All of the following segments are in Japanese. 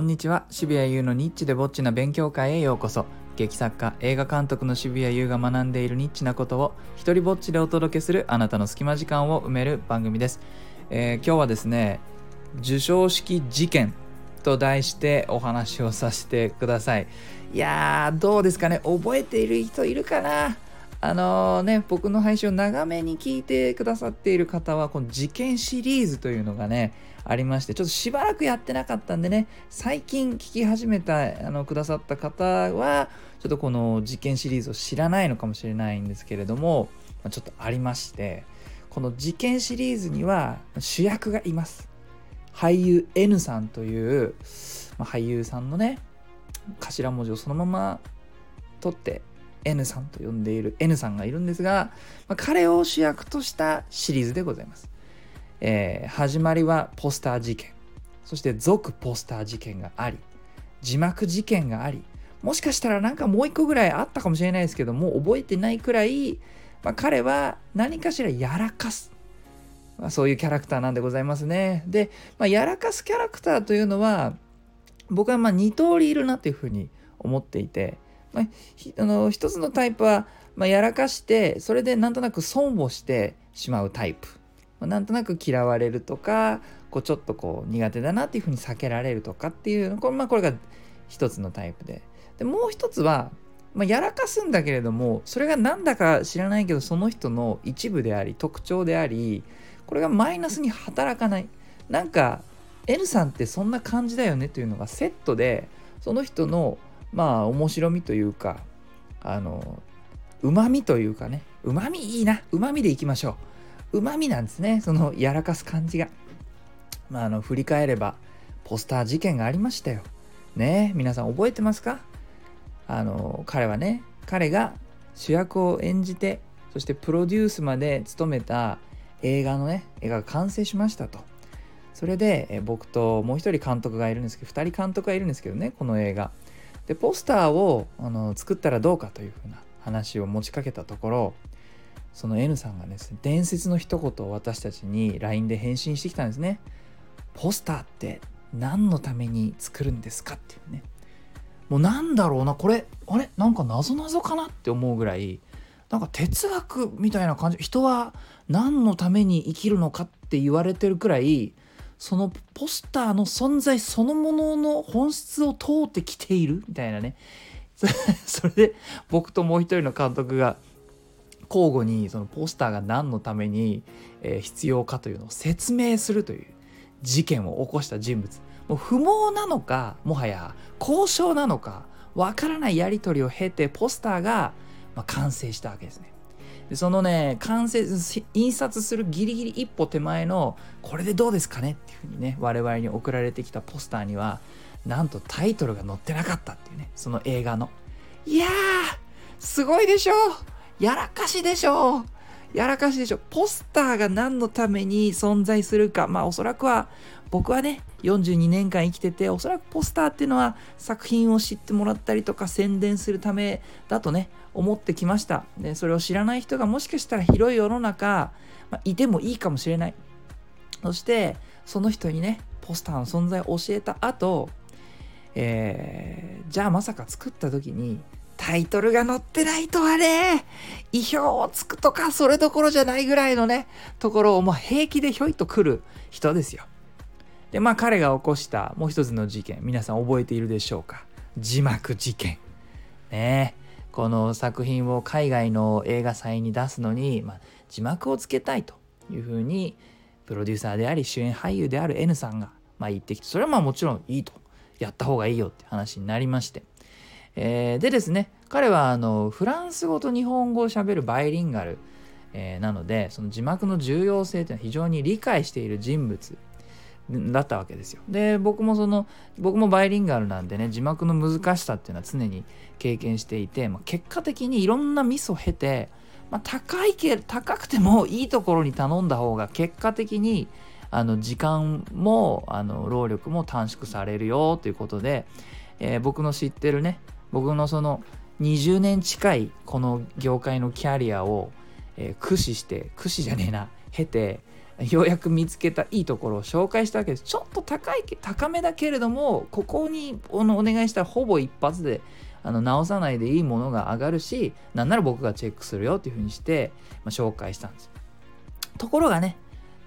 こんにちは。渋谷優のニッチでぼっちな勉強会へようこそ。劇作家映画監督の渋谷優が学んでいるニッチなことを一人ぼっちでお届けするあなたの隙間時間を埋める番組です、えー今日はですね授賞式事件と題してお話をさせてください。いやーどうですかね？覚えている人いるかな？あのね僕の配信を長めに聞いてくださっている方はこの事件シリーズというのがねありましてちょっとしばらくやってなかったんでね最近聞き始めたあのくださった方はちょっとこの事件シリーズを知らないのかもしれないんですけれども、ちょっとありましてこの事件シリーズには主役がいます。俳優 N さんという、まあ俳優さんのね頭文字をそのまま取って N さんと呼んでいる N さんがいるんですが、まあ彼を主役としたシリーズでございます。えー始まりはポスター事件。そして続ポスター事件があり字幕事件がありもしかしたらなんかもう一個ぐらいあったかもしれないですけども覚えてないくらい、まあ、彼は何かしらやらかす、まあ、そういうキャラクターなんでございますね。で、まあ、やらかすキャラクターというのは僕はまあ2通りいるなというふうに思っていて、まあ、あの一つのタイプは、まあ、やらかしてそれでなんとなく損をしてしまうタイプ。まあなんとなく嫌われるとかこうちょっとこう苦手だなっていうふうに避けられるとかっていうこれ,、まあ、これが一つのタイプで。でもう一つは、まあ、やらかすんだけれどもそれが何だか知らないけどその人の一部であり特徴でありこれがマイナスに働かない。なんか N さんってそんな感じだよねというのがセットでその人のまあ面白みというかあのうまみというかねうまみいいなうまみでいきましょう。うまみなんですねそのやらかす感じが。まああの振り返ればポスター事件がありましたよ。ね皆さん覚えてますか？あの彼はね彼が主役を演じてそしてプロデュースまで務めた映画のね映画が完成しましたと。それで僕ともう一人監督がいるんですけど2人監督がいるんですけどねこの映画。でポスターをあの作ったらどうかというふうな話を持ちかけたところその N さんがですね伝説の一言を私たちに LINE で返信してきたんですね。ポスターって何のために作るんですかっていうね。もうなんだろうなこれあれなんか謎謎かなって思うぐらいなんか哲学みたいな感じ人は何のために生きるのかって言われてるくらいそのポスターの存在そのものの本質を通ってきているみたいなね それで僕ともう一人の監督が交互にそのポスターが何のために、必要かというのを説明するという事件を起こした人物もう不毛なのかもはや交渉なのかわからないやり取りを経てポスターが、ま、完成したわけですね。でそのね完成印刷するギリギリ一歩手前のこれでどうですかねっていうふうにね我々に送られてきたポスターにはなんとタイトルが載ってなかったっていうねその映画の。いやーすごいでしょやらかしでしょやらかしでしょポスターが何のために存在するかまあおそらくは僕はね42年間生きてておそらくポスターっていうのは作品を知ってもらったりとか宣伝するためだとね思ってきました。でそれを知らない人がもしかしたら広い世の中、まあいてもいいかもしれない。そしてその人にねポスターの存在を教えた後、えーじゃあまさか作った時にタイトルが載ってないとはね意表をつくとかそれどころじゃないぐらいのねところをもう平気でひょいと来る人ですよ。でまあ彼が起こしたもう一つの事件皆さん覚えているでしょうか？字幕事件。ね。この作品を海外の映画祭に出すのに、まあ、字幕をつけたいというふうにプロデューサーであり主演俳優である N さんが、まあ、言ってきてそれはまあもちろんいいと。やった方がいいよって話になりまして、えーでですね彼はあのフランス語と日本語をしゃべるバイリンガル、えーなのでその字幕の重要性というのは非常に理解している人物だったわけですよ。で僕もその僕もバイリンガルなんでね字幕の難しさっていうのは常に経験していて、まあ、結果的にいろんなミスを経て、まあ、高いけ高くてもいいところに頼んだ方が結果的にあの時間もあの労力も短縮されるよということで、えー僕の知ってるね僕のその20年近いこの業界のキャリアを、えー駆使して駆使じゃねえな経てようやく見つけたいいところを紹介したわけです。ちょっと高い高めだけれどもここにお願いしたらほぼ一発であの直さないでいいものが上がるしなんなら僕がチェックするよっていうふうにして、まあ、紹介したんです。ところがね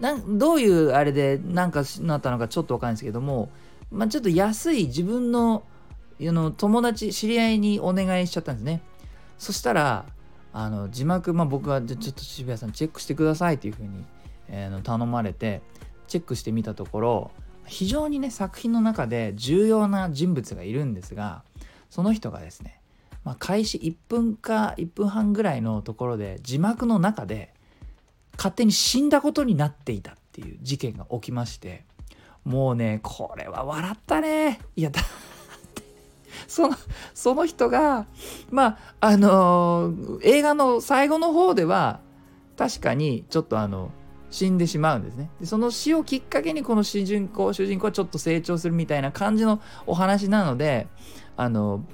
なんどういうあれで何かなったのかちょっとわかんないですけども、まあ、ちょっと安い自分のの友達知り合いにお願いしちゃったんですね。そしたらあの字幕、まあ、僕はちょっと渋谷さんチェックしてくださいっていうふうに、えー、頼まれてチェックしてみたところ非常にね作品の中で重要な人物がいるんですがその人がですね、まあ、開始1分か1分半ぐらいのところで字幕の中で勝手に死んだことになっていたっていう事件が起きましてもうねこれは笑ったね。いやだってそのその人がまああのー、映画の最後の方では確かにちょっとあの死んでしまうんですね。でその死をきっかけにこの主人公主人公はちょっと成長するみたいな感じのお話なのであの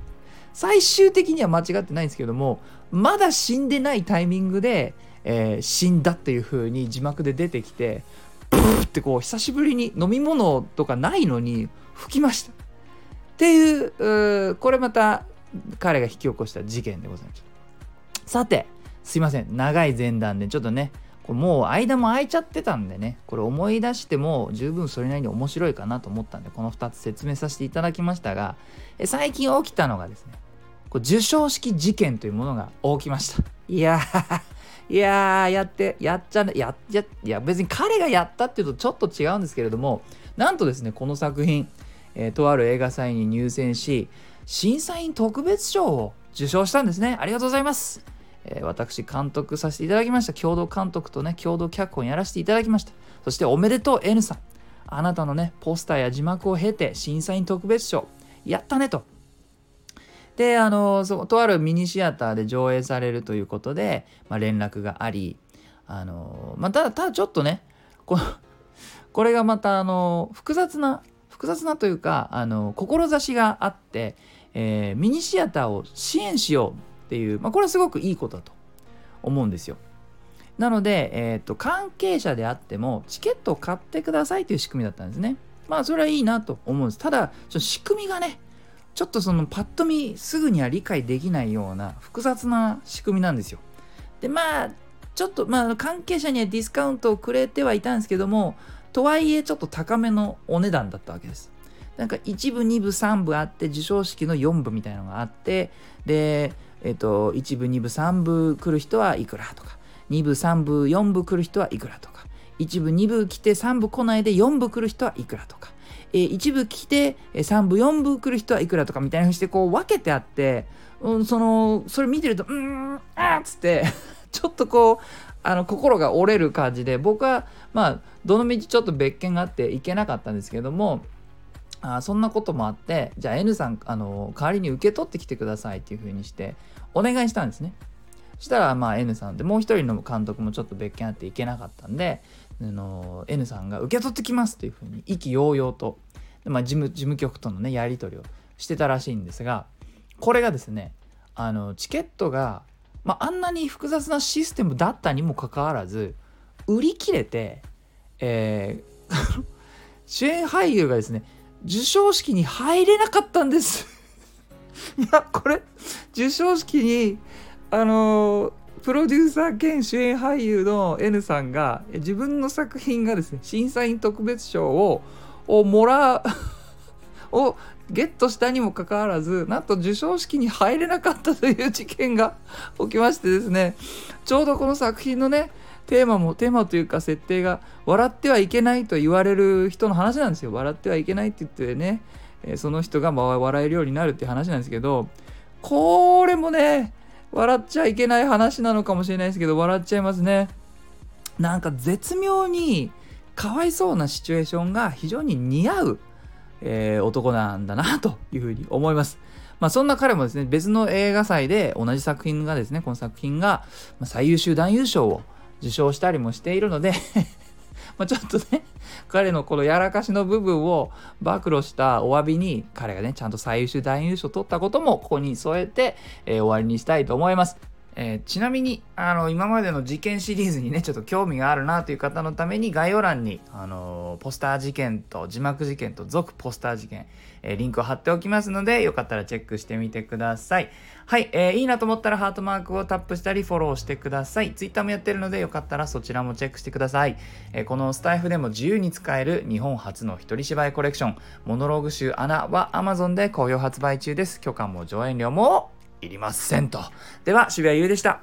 最終的には間違ってないんですけどもまだ死んでないタイミングでえー、死んだっていう風に字幕で出てきてブーってこう久しぶりに飲み物とかないのに吹きました。っていうこれまた彼が引き起こした事件でございました。さてすいません。長い前段でちょっとねこれもう間も空いちゃってたんでねこれ思い出しても十分それなりに面白いかなと思ったんでこの2つ説明させていただきましたが最近起きたのがですねこ授賞式事件というものが起きましたいやー いやー、やって、やっちゃ、やっちゃ、いや、別に彼がやったっていうとちょっと違うんですけれども、なんとですね、この作品、えー、とある映画祭に入選し、審査員特別賞を受賞したんですね。ありがとうございます。えー、私、監督させていただきました。共同監督とね、共同脚本やらせていただきました。そして、おめでとう、N さん。あなたのね、ポスターや字幕を経て、審査員特別賞、やったねと。であのそとあるミニシアターで上映されるということで、まあ、連絡がありあの、まあ、ただただちょっとねここれがまたあの複雑な複雑なというかあの志があって、えー、ミニシアターを支援しようっていう、まあ、これはすごくいいことだと思うんですよ。なので、えーと、関係者であってもチケットを買ってくださいという仕組みだったんですね。まあそれはいいなと思うんです。ただ、仕組みがね、ちょっとそのパッと見すぐには理解できないような複雑な仕組みなんですよ。でまあちょっとまあ関係者にはディスカウントをくれてはいたんですけどもとはいえちょっと高めのお値段だったわけです。なんか1部2部3部あって授賞式の4部みたいなのがあってでえっ、と1部2部3部来る人はいくらとか2部3部4部来る人はいくらとか1部2部来て3部来ないで4部来る人はいくらとかえー、1部来て3部4部来る人はいくらとかみたいなふうにしてこう分けてあって、うん、そのそれ見てるとうんあっつって ちょっとこうあの心が折れる感じで僕はまあどのみちちょっと別件があって行けなかったんですけどもあそんなこともあってじゃあ N さんあの代わりに受け取ってきてくださいっていうふうにしてお願いしたんですね。したらまあ N さんでもう一人の監督もちょっと別件あって行けなかったんであの N さんが受け取ってきますというふうに意気揚々と、まあ、事務事務局とのねやり取りをしてたらしいんですがこれがですねあのチケットが、まあ、あんなに複雑なシステムだったにもかかわらず売り切れて、えー、主演俳優がですね授賞式に入れなかったんです。いやこれ授賞式にあのプロデューサー兼主演俳優の N さんが自分の作品がですね審査員特別賞ををもらう をゲットしたにもかかわらずなんと授賞式に入れなかったという事件が起きましてですねちょうどこの作品のねテーマもテーマというか設定が笑ってはいけないと言われる人の話なんですよ。笑ってはいけないって言ってねえその人が笑えるようになるって話なんですけどこれもね笑っちゃいけない話なのかもしれないですけど笑っちゃいますね。なんか絶妙にかわいそうなシチュエーションが非常に似合う、えー、男なんだなというふうに思います。まあそんな彼もですね別の映画祭で同じ作品がですねこの作品が最優秀男優賞を受賞したりもしているので ま、ちょっとね、彼のこのやらかしの部分を暴露したお詫びに、彼がね、ちゃんと最優秀男優賞取ったこともここに添えて、えー、終わりにしたいと思います。えー、ちなみにあの今までの事件シリーズにねちょっと興味があるなという方のために概要欄にあのポスター事件と字幕事件と続ポスター事件、えー、リンクを貼っておきますのでよかったらチェックしてみてください。はい、えー、いいなと思ったらハートマークをタップしたりフォローしてください。Twitter もやってるのでよかったらそちらもチェックしてください、えこのスタイフでも自由に使える日本初の一人芝居コレクションモノローグ集アナは Amazon で好評発売中です。許可も上演料もいりませんと。では渋谷優でした。